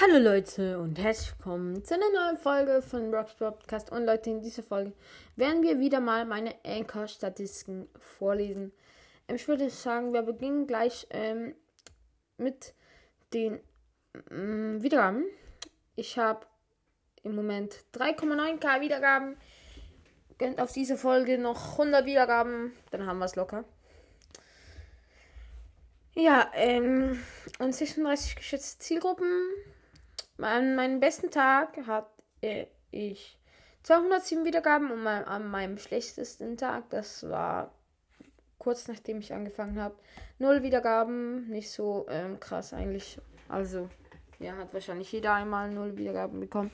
Hallo Leute und herzlich willkommen zu einer neuen Folge von Rocks Podcast. Und Leute, in dieser Folge werden wir wieder mal meine Anchor-Statistiken vorlesen. Ähm, ich würde sagen, wir beginnen gleich ähm, mit den ähm, Wiedergaben. Ich habe im Moment 3,9k Wiedergaben. Gönnt auf diese Folge noch 100 Wiedergaben, dann haben wir es locker. Ja, ähm, und 36 geschätzte Zielgruppen. An meinem besten Tag hatte ich 207 Wiedergaben und an meinem schlechtesten Tag, das war kurz nachdem ich angefangen habe, null Wiedergaben. Nicht so ähm, krass eigentlich. Also, ja, hat wahrscheinlich jeder einmal null Wiedergaben bekommen.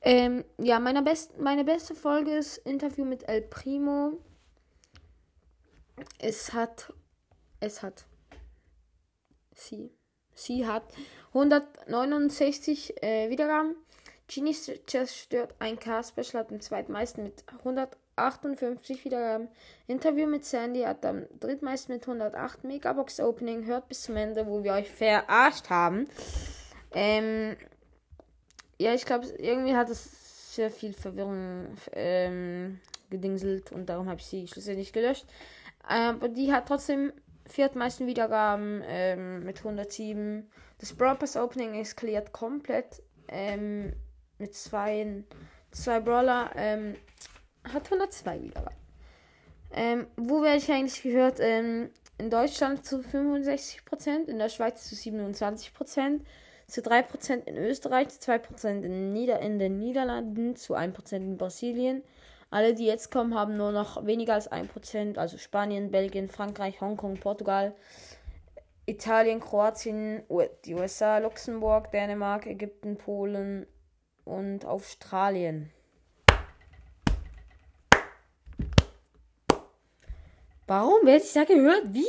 Ähm, ja, meine, best meine beste Folge ist Interview mit El Primo. Es hat. Es hat. Sie. Sie hat 169 äh, Wiedergaben. Genie zerstört ein K-Special hat den zweitmeisten mit 158 Wiedergaben. Interview mit Sandy hat am drittmeisten mit 108. Megabox Opening hört bis zum Ende, wo wir euch verarscht haben. Ähm, ja, ich glaube, irgendwie hat es sehr viel Verwirrung ähm, gedingselt und darum habe ich sie schlussendlich gelöscht. Aber die hat trotzdem viertmeisten Wiedergaben ähm, mit 107. Das Brawl Pass Opening eskaliert komplett ähm, mit zwei, zwei Brawler. Ähm, hat 102 Wiedergaben. Ähm, wo werde ich eigentlich gehört? Ähm, in Deutschland zu 65%, in der Schweiz zu 27%, zu 3% in Österreich, zu 2% in, Nieder in den Niederlanden, zu 1% in Brasilien, alle, die jetzt kommen, haben nur noch weniger als 1%, also Spanien, Belgien, Frankreich, Hongkong, Portugal, Italien, Kroatien, die USA, Luxemburg, Dänemark, Ägypten, Polen und Australien. Warum werde ich da gehört? Wie?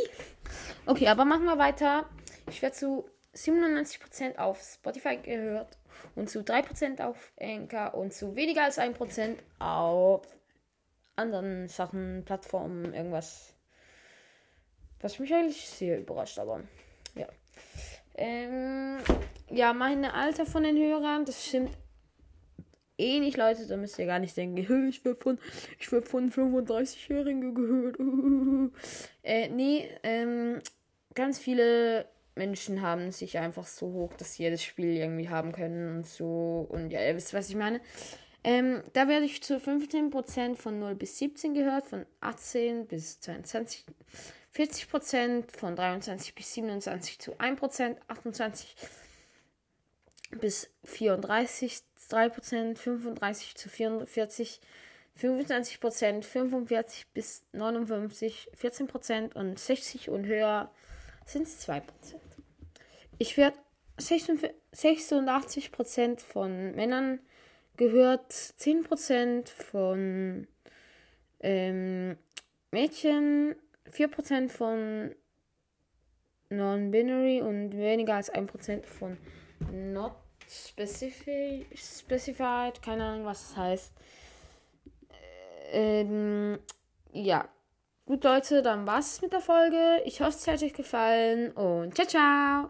Okay, aber machen wir weiter. Ich werde zu 97% auf Spotify gehört und zu 3% auf Anchor und zu weniger als 1% auf anderen Sachen, Plattformen, irgendwas. Was mich eigentlich sehr überrascht, aber ja. Ähm, ja, meine Alter von den Hörern, das stimmt eh nicht, Leute. Da müsst ihr gar nicht denken, ich werde von, von 35-Jährigen gehört. äh, nee, ähm, ganz viele Menschen haben sich einfach so hoch, dass sie jedes Spiel irgendwie haben können und so. Und ja, ihr wisst, was ich meine. Ähm, da werde ich zu 15% von 0 bis 17 gehört, von 18 bis 22, 40% von 23 bis 27 zu 1%, 28 bis 34, 3%, 35 zu 44, 25%, 45 bis 59, 14% und 60 und höher sind es 2%. Ich werde 86% von Männern gehört, 10% von ähm, Mädchen, 4% von Non-Binary und weniger als 1% von Not specific, Specified, keine Ahnung, was das heißt. Ähm, ja, Gut, Leute, dann war's mit der Folge. Ich hoffe, es hat euch gefallen und ciao, ciao.